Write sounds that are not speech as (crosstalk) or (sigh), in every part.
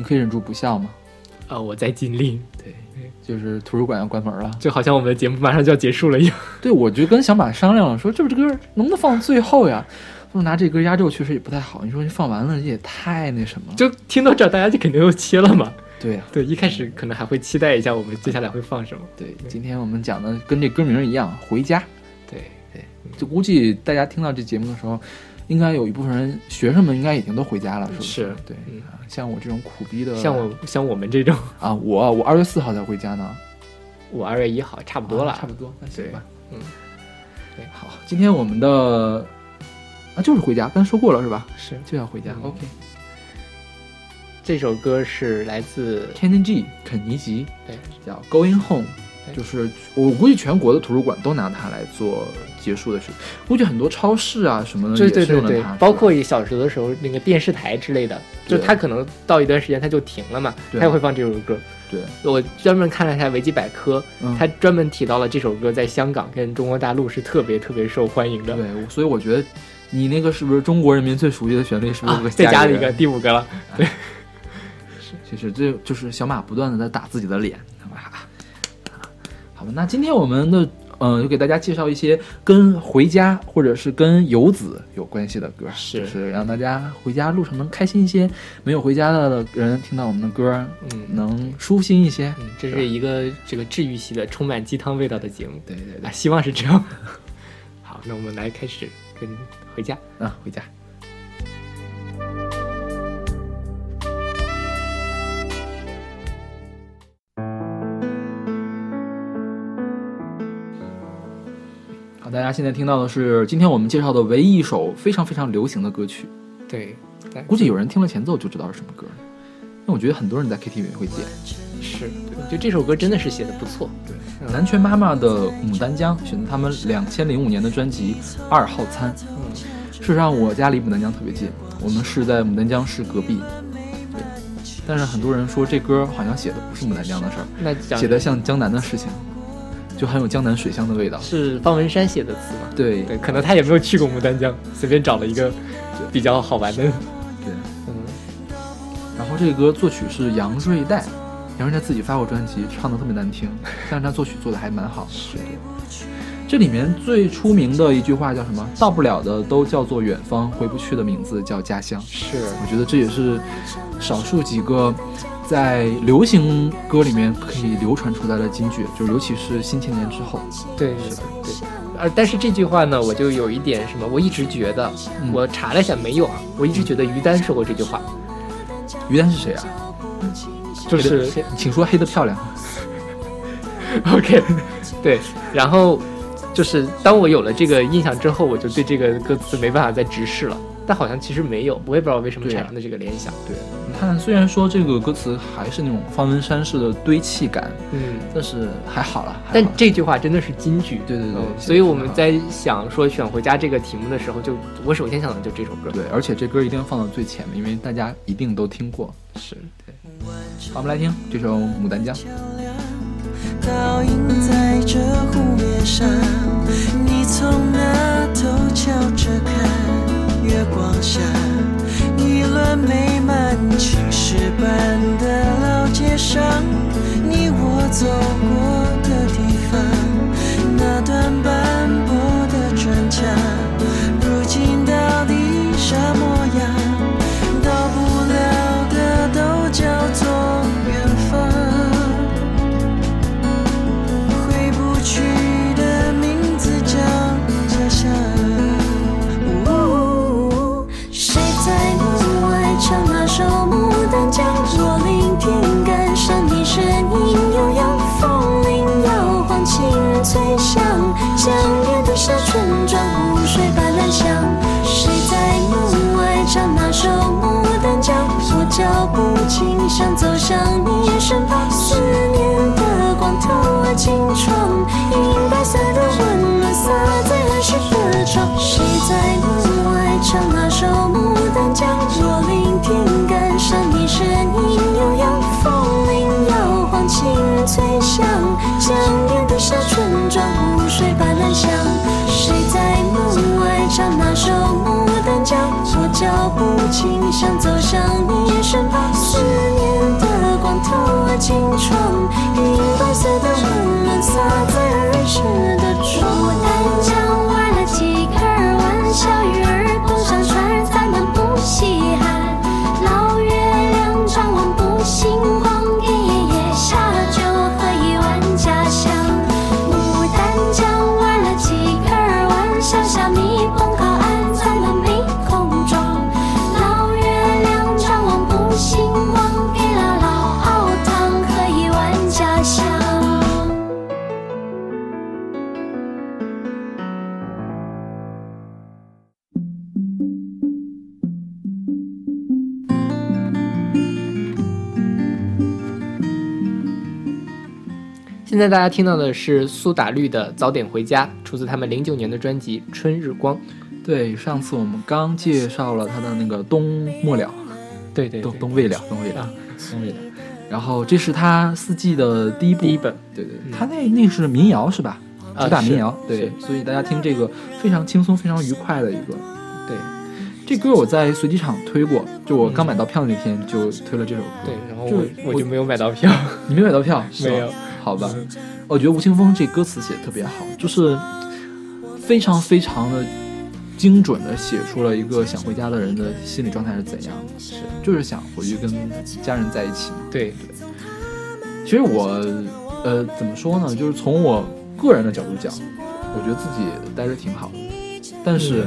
你可以忍住不笑吗？啊，我在尽力，对，就是图书馆要关门了，就好像我们的节目马上就要结束了一样。(laughs) 对，我就跟小马商量了，说这不这歌能不能放最后呀？说拿这歌压轴确实也不太好。你说你放完了这也太那什么了。就听到这儿，大家就肯定又切了嘛。对呀，对，一开始可能还会期待一下我们接下来会放什么。对，今天我们讲的跟这歌名一样，回家。对对，就估计大家听到这节目的时候，应该有一部分人学生们应该已经都回家了，是不是？对，像我这种苦逼的，像我像我们这种。(laughs) 啊，我我二月四号才回家呢，我二月一号，差不多了，差不多，那行吧，嗯，对，好，今天我们的。啊，就是回家，刚才说过了是吧？是，就要回家。OK，这首歌是来自 Kenny G 肯尼吉，对，叫 Going Home，就是我估计全国的图书馆都拿它来做结束的曲，估计很多超市啊什么的对对对对，包括小时的时候那个电视台之类的，就它可能到一段时间它就停了嘛，它也会放这首歌。对，我专门看了一下维基百科，它专门提到了这首歌在香港跟中国大陆是特别特别受欢迎的。对，所以我觉得。你那个是不是中国人民最熟悉的旋律？是不是再加了一个第五个了？对，是，(laughs) 其实这就是小马不断的在打自己的脸，好吧？好吧，那今天我们的嗯，就给大家介绍一些跟回家或者是跟游子有关系的歌，是，是让大家回家路上能开心一些，没有回家的人听到我们的歌，嗯，能舒心一些。嗯，这是一个这个治愈系的、充满鸡汤味道的节目。对对对，希望是这样。(laughs) 好，那我们来开始跟。回家啊，回家。大家现在听到的是今天我们介绍的唯一一首非常非常流行的歌曲。对，估计有人听了前奏就知道是什么歌了。因为我觉得很多人在 KTV 会点。是，就这首歌真的是写的不错。对，南拳妈妈的《牡丹江》选择他们两千零五年的专辑《二号餐》。嗯事实上，我家离牡丹江特别近，我们是在牡丹江市隔壁。对，但是很多人说这歌好像写的不是牡丹江的事儿，写的像江南的事情，就很有江南水乡的味道。是方文山写的词吗？对对，可能他也没有去过牡丹江，随便找了一个比较好玩的。对，嗯。然后这个歌作曲是杨瑞代，杨瑞代自己发过专辑，唱的特别难听，(laughs) 但是他作曲做的还蛮好。是。这里面最出名的一句话叫什么？到不了的都叫做远方，回不去的名字叫家乡。是，我觉得这也是少数几个在流行歌里面可以流传出来的金句，就尤其是新千年之后。对，是的，对。呃，但是这句话呢，我就有一点什么，我一直觉得，我查了一下没有啊，我一直觉得于丹说过这句话。于丹是谁啊？就是请说黑的漂亮。(laughs) OK，对，然后。就是当我有了这个印象之后，我就对这个歌词没办法再直视了。但好像其实没有，我也不知道为什么产生的这个联想。对，你看，虽然说这个歌词还是那种方文山式的堆砌感，嗯，但是还好了。但这句话真的是金句。对对对。所以我们在想说选回家这个题目的时候，就我首先想的就这首歌。对，而且这歌一定要放到最前面，因为大家一定都听过。是对。好，我们来听这首《牡丹江》。倒映在这湖面上，你从那头瞧着看，月光下，美满青石板的老街上，你我走过的地方，那段斑驳的砖墙，如今到底什么？青春，银白色的温暖洒在在大家听到的是苏打绿的《早点回家》，出自他们零九年的专辑《春日光》。对，上次我们刚介绍了他的那个《冬末了》，对对冬冬未了，冬未了啊，冬未了。然后这是他四季的第一部，第一本，对对，嗯他那那是民谣是吧？啊主打民是谣，对，所以大家听这个非常轻松、非常愉快的一个。对这歌我在随机场推过，就我刚买到票那天就推了这首歌。对，然后就我我就没有买到票，(laughs) 你没买到票？(laughs) 没有。好吧，我觉得吴青峰这歌词写的特别好，就是非常非常的精准的写出了一个想回家的人的心理状态是怎样的，是。就是想回去跟家人在一起。对。对，其实我呃怎么说呢，就是从我个人的角度讲，我觉得自己待着挺好的，但是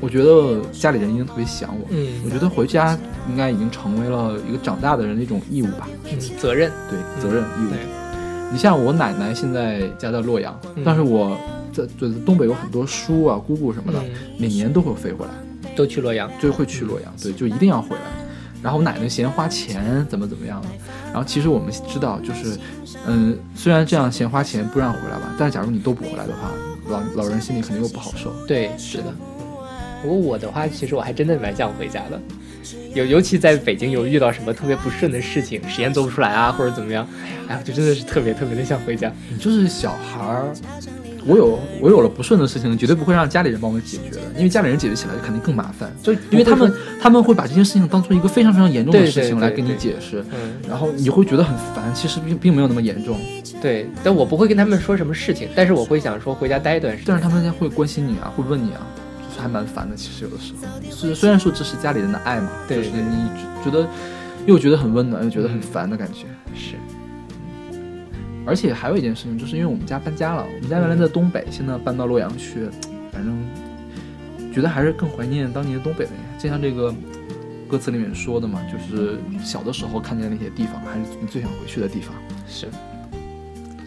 我觉得家里人一定特别想我。嗯。我觉得回家应该已经成为了一个长大的人的一种义务吧，嗯，责任，对，责任义务。对，你像我奶奶现在家在洛阳，嗯但是我在就是东北有很多叔啊、姑姑什么的，嗯每年都会飞回来，都去洛阳，就会去洛阳，对，就一定要回来。然后我奶奶嫌花钱怎么怎么样的，然后其实我们知道，就是，嗯，虽然这样嫌花钱不让回来吧，但是假如你都不回来的话，老老人心里肯定又不好受。对，是的。不过我的话，其实我还真的蛮想回家的，尤尤其在北京有遇到什么特别不顺的事情，实验做不出来啊，或者怎么样，哎呀，就真的是特别特别的想回家。你就是小孩儿，我有我有了不顺的事情，绝对不会让家里人帮我解决的，因为家里人解决起来肯定更麻烦，就因为他们他们会把这件事情当做一个非常非常严重的事情来跟你解释，嗯，然后你会觉得很烦，其实并并没有那么严重，对，但我不会跟他们说什么事情，但是我会想说回家待一段时间。但是他们会关心你啊，会问你啊，就是还蛮烦的。其实有的时候，是虽然说这是家里人的爱嘛，对就是你觉得又觉得很温暖，又觉得很烦的感觉。是，而且还有一件事情，就是因为我们家搬家了，我们家原来在东北，现在搬到洛阳去，反正觉得还是更怀念当年东北的。就像这个歌词里面说的嘛，就是小的时候看见那些地方，还是你最想回去的地方。是，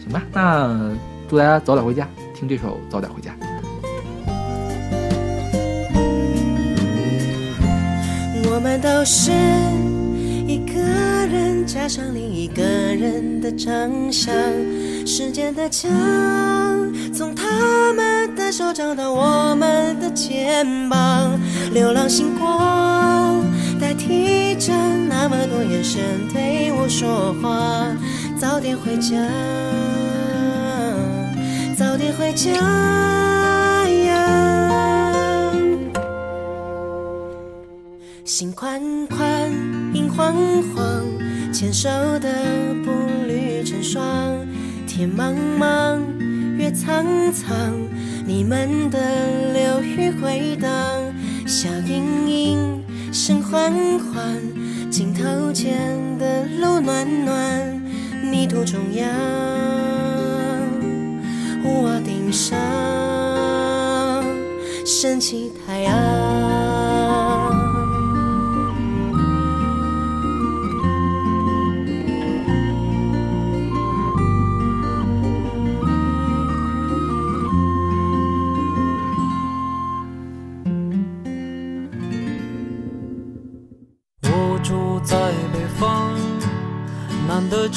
行吧，那祝大家早点回家，听这首《早点回家》。我们都是一个人加上另一个人的长相，时间的墙从他们的手掌到我们的肩膀，流浪星光代替着那么多眼神对我说话，早点回家，早点回家。心宽宽，影晃晃，牵手的步履成双。天茫茫，月苍苍，你们的流语回荡。笑盈盈，声缓缓，镜头前的路暖暖。泥土中央，屋顶上，升起太阳。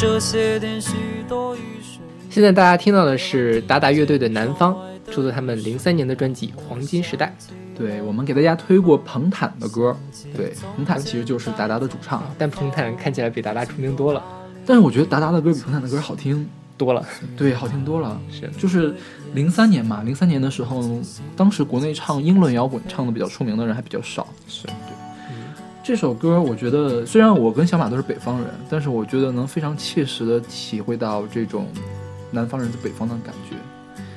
这些天许多雨水。现在大家听到的是达达乐队的《南方》，出自他们零三年的专辑《黄金时代对，我们给大家推过彭坦的歌，对，彭坦其实就是达达的主唱，》，但彭坦看起来比达达出名多了，但是我觉得达达的歌比彭坦的歌好听，多了。对，好听多了。是就是零三年嘛，零三年的时候，当时国内唱英伦摇滚唱的比较出名的人还比较少，是，对。这首歌，我觉得虽然我跟小马都是北方人，但是我觉得能非常切实的体会到这种南方人在北方的感觉。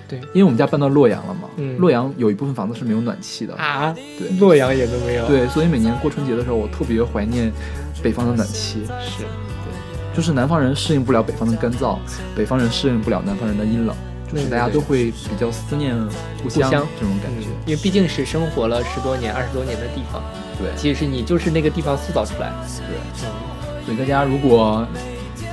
对因为我们家搬到洛阳了嘛，嗯洛阳有一部分房子是没有暖气的，啊，对洛阳也都没有。，对，所以每年过春节的时候，我特别怀念北方的暖气。是，对就是南方人适应不了北方的干燥，北方人适应不了南方人的阴冷，就是对对大家都会比较思念故乡乡这种感觉。嗯，因为毕竟是生活了十多年、二十多年的地方，对其实你就是那个地方塑造出来。对，嗯，所以大家如果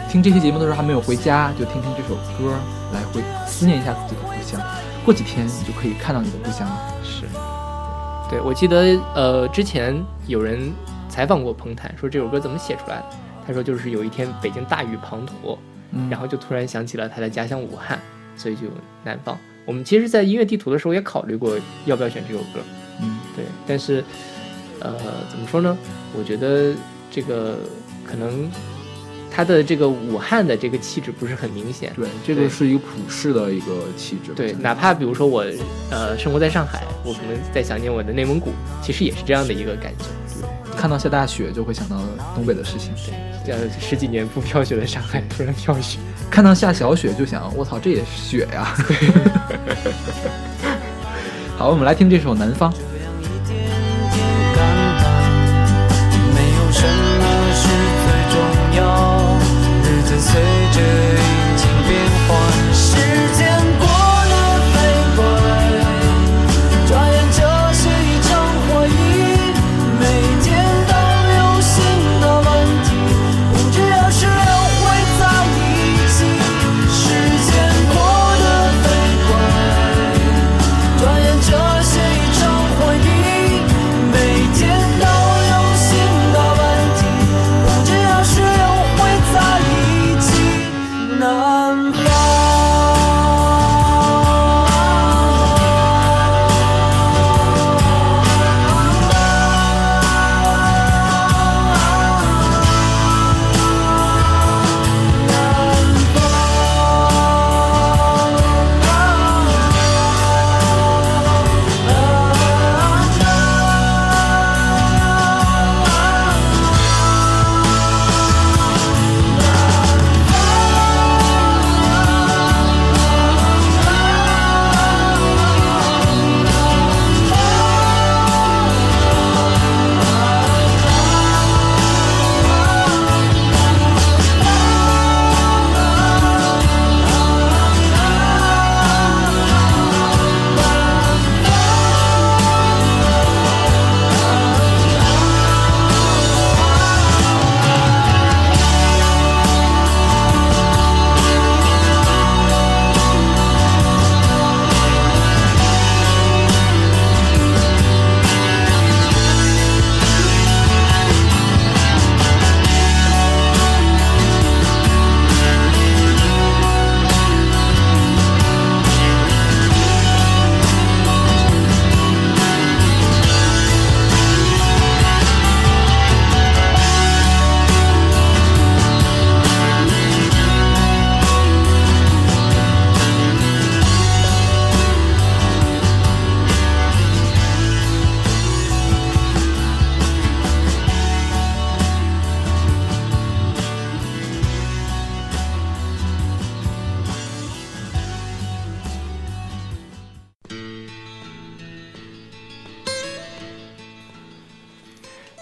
听这期节目的时候还没有回家，就听听这首歌，来回思念一下自己的故乡。过几天你就可以看到你的故乡了。是。对，我记得呃，之前有人采访过彭坦，说这首歌怎么写出来的。他说就是有一天北京大雨滂沱，嗯然后就突然想起了他的家乡武汉，所以就南方。我们其实，在音乐地图的时候也考虑过要不要选这首歌，嗯，对，但是，呃，怎么说呢？我觉得这个可能它的这个武汉的这个气质不是很明显。对，这个是一个普世的一个气质。对，哪怕比如说我呃生活在上海，我可能在想念我的内蒙古，其实也是这样的一个感觉。看到下大雪就会想到东北的事情，这样十几年不飘雪的上海突然飘雪，看到下小雪就想，我操，这也是雪呀。(laughs) (laughs) 好，我们来听这首《南方》。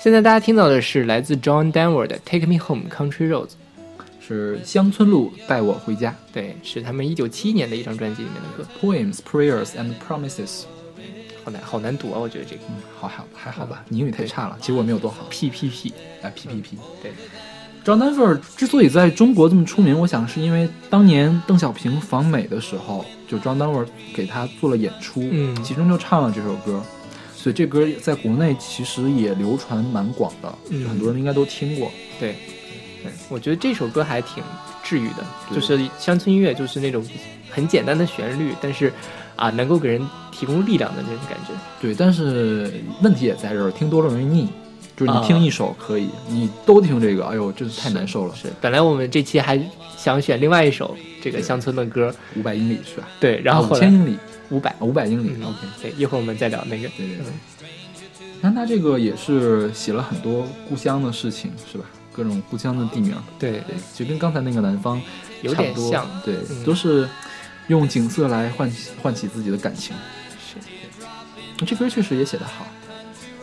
现在大家听到的是来自 John Denver 的《Take Me Home Country Roads》，是乡村路带我回家。对，是他们一九七一年的一张专辑里面的歌，，Poems, Prayers and Promises。好难好难读啊，我觉得这个。嗯，好好还好吧，你英语太差了，其实我没有多好。P P P，哎，P P P。对，John Denver 之所以在中国这么出名，我想是因为当年邓小平访美的时候，就 John Denver 给他做了演出，嗯。其中就唱了这首歌，所以这歌在国内其实也流传蛮广的，嗯就很多人应该都听过。对，对，我觉得这首歌还挺治愈的，就是乡村音乐，就是那种很简单的旋律，但是啊，能够给人提供力量的那种感觉。对，但是问题也在这儿，听多了容易腻。就是你啊听一首可以，你都听这个，哎呦，真是太难受了。是，本来我们这期还想选另外一首这个乡村的歌，五百英里是吧？对，然后五千英里，五百，五百英里。嗯 OK，对，一会儿我们再聊那个。对对对。那他这个也是写了很多故乡的事情，是吧？各种故乡的地名，对对，就跟刚才那个南方有点像对，嗯都是用景色来唤起唤起自己的感情。是，这歌确实也写得好，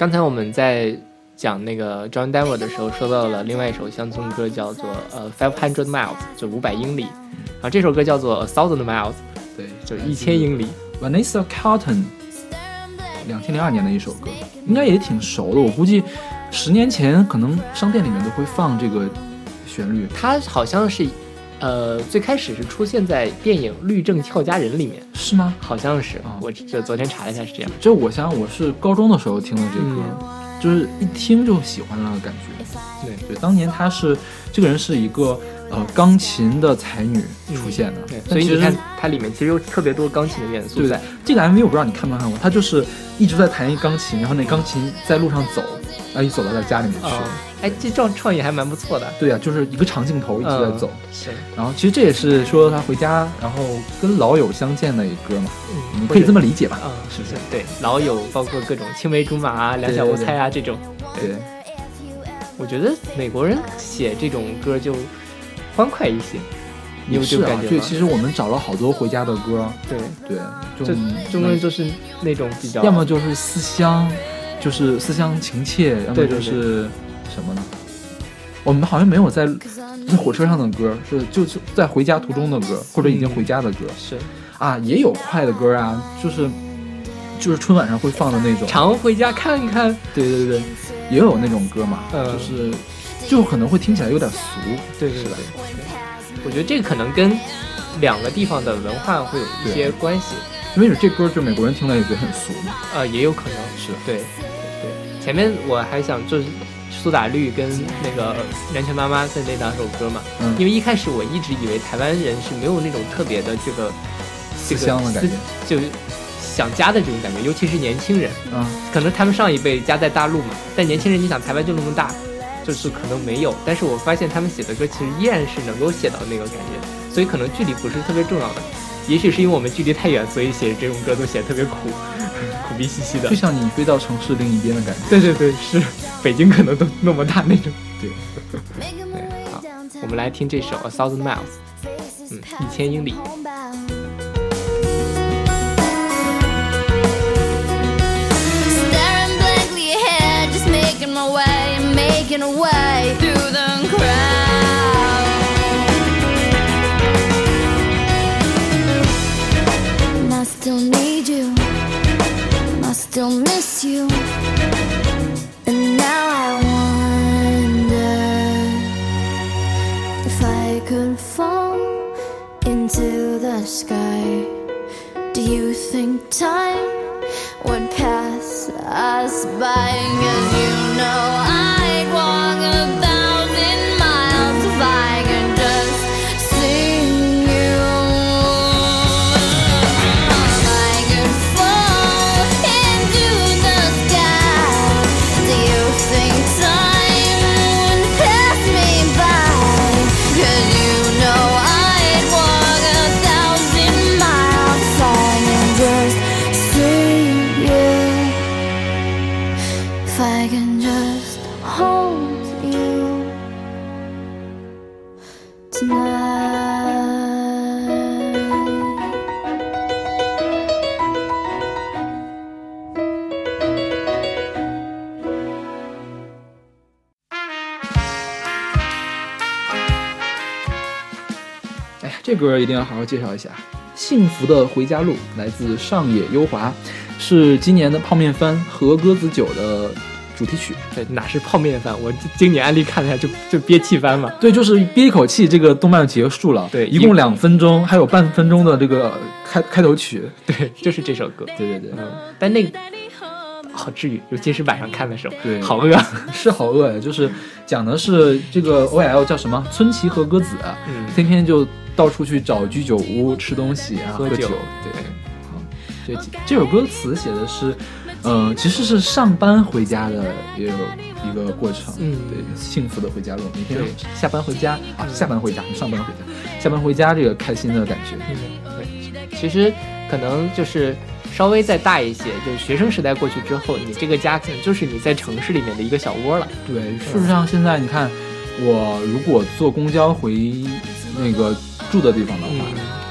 刚才我们在讲那个 John Denver 的时候，说到了另外一首乡村歌，叫做呃 Five Hundred Miles，就五百英里。然后这首歌叫做 A Thousand Miles，对，就一千英里。Vanessa Carlton，两千零二年的一首歌，应该也挺熟的。我估计十年前可能商店里面都会放这个旋律。它好像是呃最开始是出现在电影《律政俏佳人》里面，是吗？好像是。啊我这昨天查了一下是这样。这我想我是高中的时候听的这歌，就是一听就喜欢了，感觉。对对，当年她是这个人是一个呃钢琴的才女出现的，所以你看它里面其实有特别多钢琴的元素对对。这个 MV 我不知道你看没看过，他就是一直在弹一钢琴，然后那钢琴在路上走，然后一走到他家里面去。啊、哎，这创创意还蛮不错的。对呀、就是一个长镜头一直在走。是，然后其实这也是说他回家，然后跟老友相见的一歌嘛，嗯你可以这么理解吧？啊、是是，对，老友包括各种青梅竹马啊、两小无猜啊这种。对，我觉得美国人写这种歌就欢快一些，你有这是啊对，种感觉吗？其实我们找了好多回家的歌，对，对，就就中国人就是那种比较，要么就是思乡，就是思乡情切，要么对对就是什么呢？我们好像没有在在火车上的歌，是就是在回家途中的歌，或者已经回家的歌、是。啊，也有快的歌啊，就是就是春晚上会放的那种，常回家看看。对对对，也有那种歌嘛，嗯。就是就可能会听起来有点俗，对对对。我觉得这个可能跟两个地方的文化会有一些关系，没准这歌就美国人听了也觉得很俗嘛。呃，也有可能。是。对对。前面我还想就是苏打绿跟那个南拳妈妈的那两首歌嘛，嗯。因为一开始我一直以为台湾人是没有那种特别的这个这个思乡的感觉。就是想家的这种感觉，尤其是年轻人，嗯，可能他们上一辈家在大陆嘛，但年轻人你想台湾就那么大，就是可能没有，但是我发现他们写的歌其实依然是能够写到那个感觉，所以可能距离不是特别重要的，也许是因为我们距离太远，所以写这种歌都写得特别，苦逼兮兮的就。像你飞到城市另一边的感觉。对对对，是北京可能都那么大那种。对，对，好，我们来听这首《A Thousand Miles》，嗯，一千英里。Staring blankly ahead, just making my way, making a way 这歌一定要好好介绍一下，《幸福的回家路》来自上野优华，是今年的泡面番和鸽子酒的主题曲。对，哪是泡面番？我经典案例看了一下，就就憋气番嘛。对，就是憋一口气，这个动漫就结束了。对一共两分钟，还有半分钟的这个开开头曲。对，就是这首歌。对对对，嗯，但那个好治愈，尤其是晚上看的时候，对好饿。是好饿呀！就是讲的是这个 OL 叫什么村崎和歌子，嗯天天就到处去找居酒屋吃东西啊，喝酒对，好这这首歌词写的是，呃，其实是上班回家的也有一个过程，嗯。对，幸福的回家路，每天下班回家啊，下班回家，上班回家，下班回家这个开心的感觉，嗯，对，其实可能就是稍微再大一些，就是学生时代过去之后，你这个家可能就是你在城市里面的一个小窝了。对，事实上现在你看，我如果坐公交回那个住的地方的话，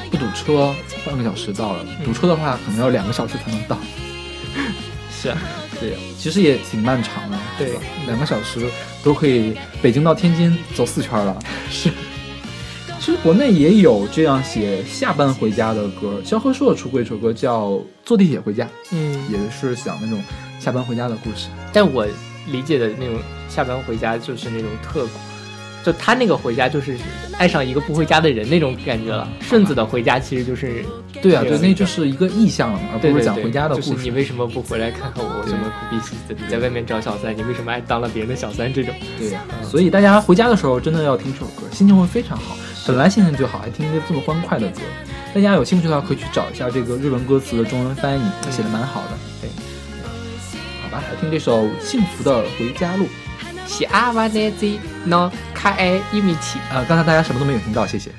不堵车，半个小时到了；堵车的话，可能要两个小时才能到。是啊，(laughs) 对，其实也挺漫长的，对。吧？两个小时都可以北京到天津走四圈了。(laughs) 是，其实国内也有这样写下班回家的歌，萧贺硕出过一首歌叫《坐地铁回家》，嗯，也是讲那种下班回家的故事。但我理解的那种下班回家就是那种特，就他那个回家就是爱上一个不回家的人那种感觉了。顺子的回家其实就是对啊，对，那就是一个意象了嘛，而对对对不是讲回家的故事。就是你为什么不回来看看我？我什么苦逼兮兮的？你在外面找小三，你为什么爱当了别人的小三？这种对呀、所以大家回家的时候真的要听这首歌，心情会非常好。本来心情就好，还听一个这么欢快的歌。大家有兴趣的话，可以去找一下这个日文歌词的中文翻译，写的蛮好的。对，好吧，来听这首《幸福的回家路》。喜阿瓦内兹诺卡埃伊米七。呃，刚才大家什么都没有听到，谢谢。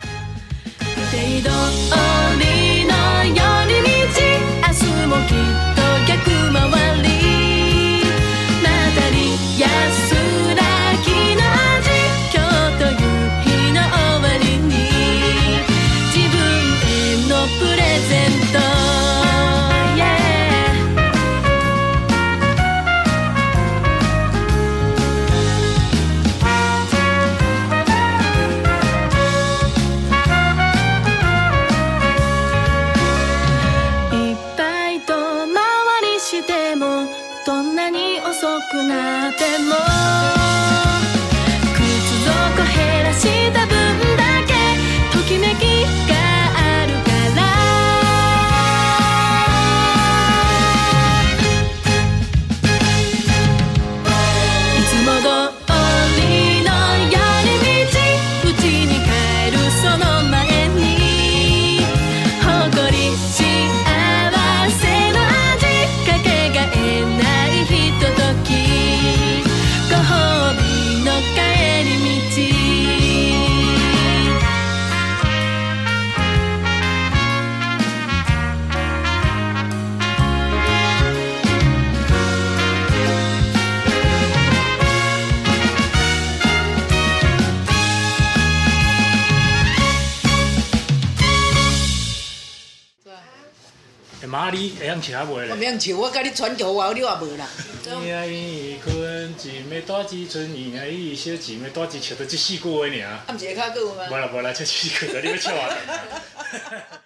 马里会晓请袂我咧？免笑，我甲你传球我你也无啦。伊爱伊困，一暝大几寸，伊爱伊小一暝大一笑，就即四句话尔。啊，毋是下骹有吗？无啦无啦，就四句，你要笑啊？(laughs)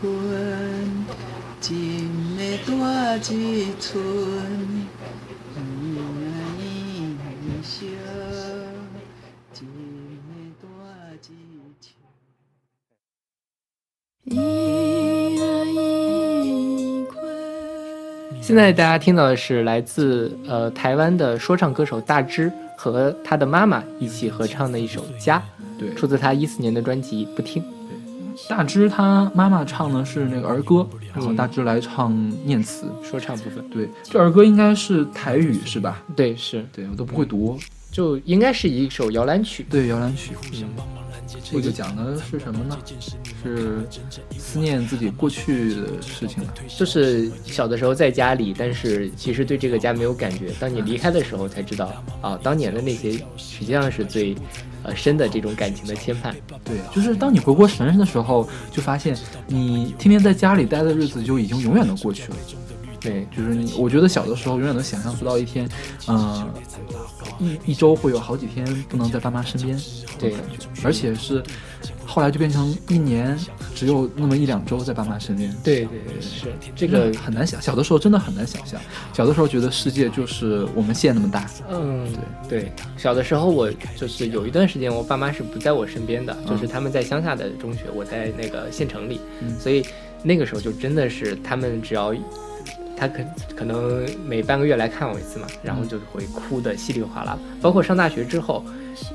困，一暝大一春，现在大家听到的是来自呃台湾的说唱歌手大芝和他的妈妈一起合唱的一首《家》，对，出自他一四年的专辑《不听》。大芝他妈妈唱的是那个儿歌，然后大芝来唱念词。说唱部分，对，这儿歌应该是台语是吧？对，是对我都不会读。就应该是一首摇篮曲。对，摇篮曲。嗯这个讲的是什么呢？是思念自己过去的事情。就是小的时候在家里，但是其实对这个家没有感觉。当你离开的时候，才知道啊，当年的那些实际上是最呃深的这种感情的牵绊。对，就是当你回过神的时候，就发现你天天在家里待的日子就已经永远的过去了。对，就是你，我觉得小的时候永远都想象不到一天，嗯、一一周会有好几天不能在爸妈身边，对感觉，而且是后来就变成一年只有那么一两周在爸妈身边。对对对，是这这个个，很难想，小的时候真的很难想象。小的时候觉得世界就是我们县那么大，嗯，对对。小的时候我就是有一段时间，我爸妈是不在我身边的，就是他们在乡下的中学，我在那个县城里，嗯所以那个时候就真的是他们只要。他可可能每半个月来看我一次嘛，然后就会哭的稀里哗啦。包括上大学之后，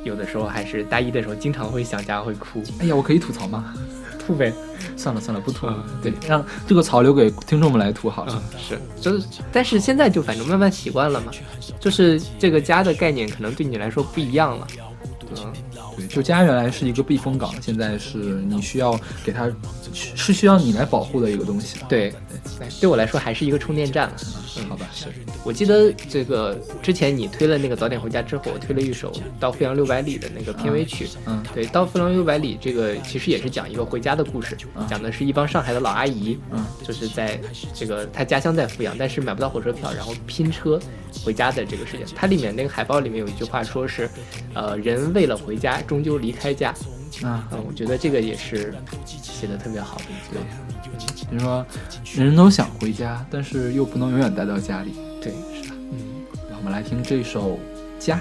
有的时候还是大一的时候，经常会想家会哭，哎呀，我可以吐槽吗？吐呗。(laughs) 算了算了，不吐了。嗯对，让这个槽留给听众们来吐好了。嗯，是，就是，但是现在就反正慢慢习惯了嘛，就是这个家的概念可能对你来说不一样了。嗯，对，就家原来是一个避风港，现在是你需要给它，是需要你来保护的一个东西。对，对，我来说还是一个充电站了。嗯，好吧，是。我记得这个之前你推了那个早点回家之后，我推了一首《到阜阳六百里》的那个片尾曲。嗯，对，《到阜阳六百里》这个其实也是讲一个回家的故事，讲的是一帮上海的老阿姨，嗯，就是在这个她家乡在阜阳，但是买不到火车票，然后拼车回家的这个事情。它里面那个海报里面有一句话说是，呃，人为了回家，终究离开家。啊，嗯，我觉得这个也是写的特别好的一个。比如说，人人都想回家，但是又不能永远待到家里。对，是的，嗯。让我们来听这首《家》。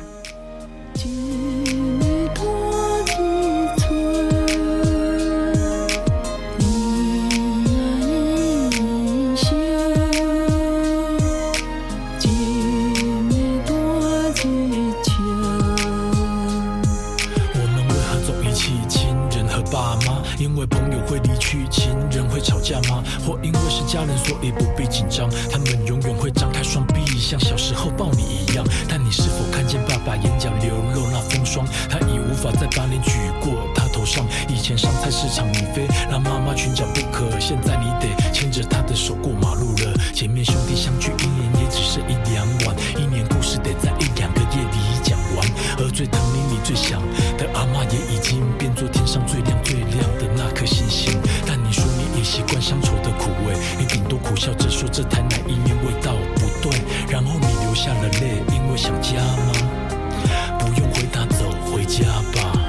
亲人会吵架吗？或因为是家人，所以不必紧张？他们永远会张开双臂，像小时候抱你一样。但你是否看见爸爸眼角流露那风霜？他已无法再把脸举过他头上。以前上菜市场你飞，让妈妈裙角不可。现在你得牵着他的手过马路了。前面兄弟相聚一年也只是一两晚，一年故事得在一两个夜里讲而最疼你、你最想的阿妈也已经变作天上最亮最亮的那颗星星。但你说你已习惯乡愁的苦味，你顶多苦笑着说这台奶意面味道不对，然后你流下了泪，因为想家吗？不用回答，走回家吧。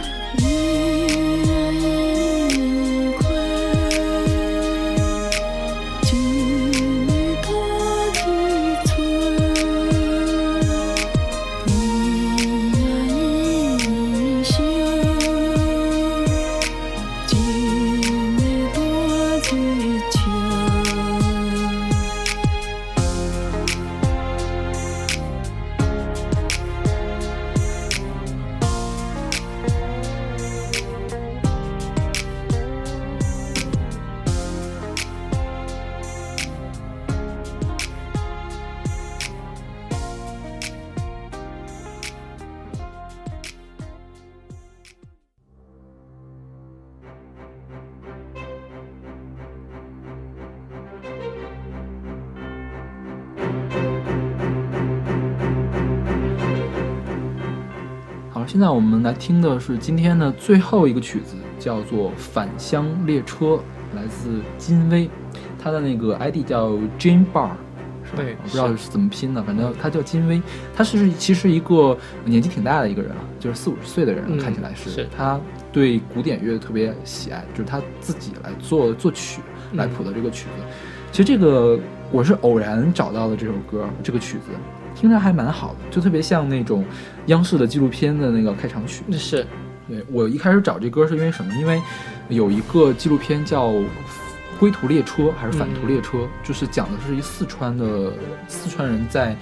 现在我们来听的是今天的最后一个曲子，叫做《返乡列车》，来自金威，他的那个 ID 叫 Jin Bar，是吧？对我不知道是怎么拼的，反正他叫金威，他是其实一个年纪挺大的一个人了，就是四五十岁的人，嗯看起来是。是他对古典乐特别喜爱，就是他自己来做作曲来谱的这个曲子。其实这个我是偶然找到的这首歌，这个曲子听着还蛮好的，就特别像那种央视的纪录片的那个开场曲。是，对我一开始找这歌是因为什么？因为有一个纪录片叫《归途列车还是返途列车，就是讲的是一四川的四川人在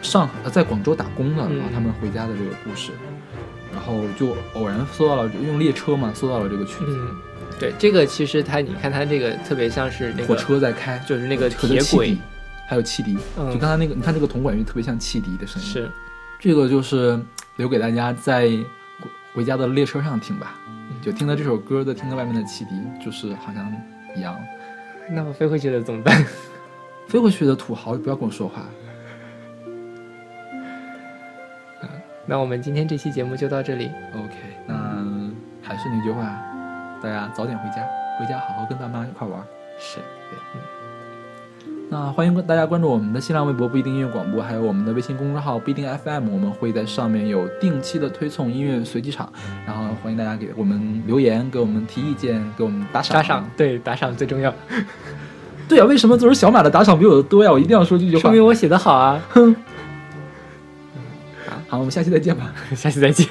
上呃在广州打工的，嗯然后他们回家的这个故事。然后就偶然搜到了，用列车嘛，搜到了这个曲子，嗯，对，这个其实它，你看它这个特别像是那个火车在开，就是那个和铁轨还有汽笛。嗯就刚才那个，你看这个铜管乐特别像汽笛的声音。是，这个就是留给大家在回回家的列车上听吧，就听到这首歌的，听到外面的汽笛，就是好像一样。那我飞回去的怎么办？(laughs) 飞回去的土豪，不要跟我说话。(laughs) 那我们今天这期节目就到这里。OK，那还是那句话，大家早点回家，回家好好跟爸妈一块玩。是，那欢迎大家关注我们的新浪微博不一定音乐广播，还有我们的微信公众号不一定 FM，我们会在上面有定期的推送音乐随机场，然后欢迎大家给我们留言，给我们提意见，给我们打赏。打赏，对，打赏最重要，对啊，为什么总是小马的打赏比我的多呀？我一定要说这句话说。明我写的好啊。哼 (laughs) 好，我们下期再见吧。(laughs) 下期再见。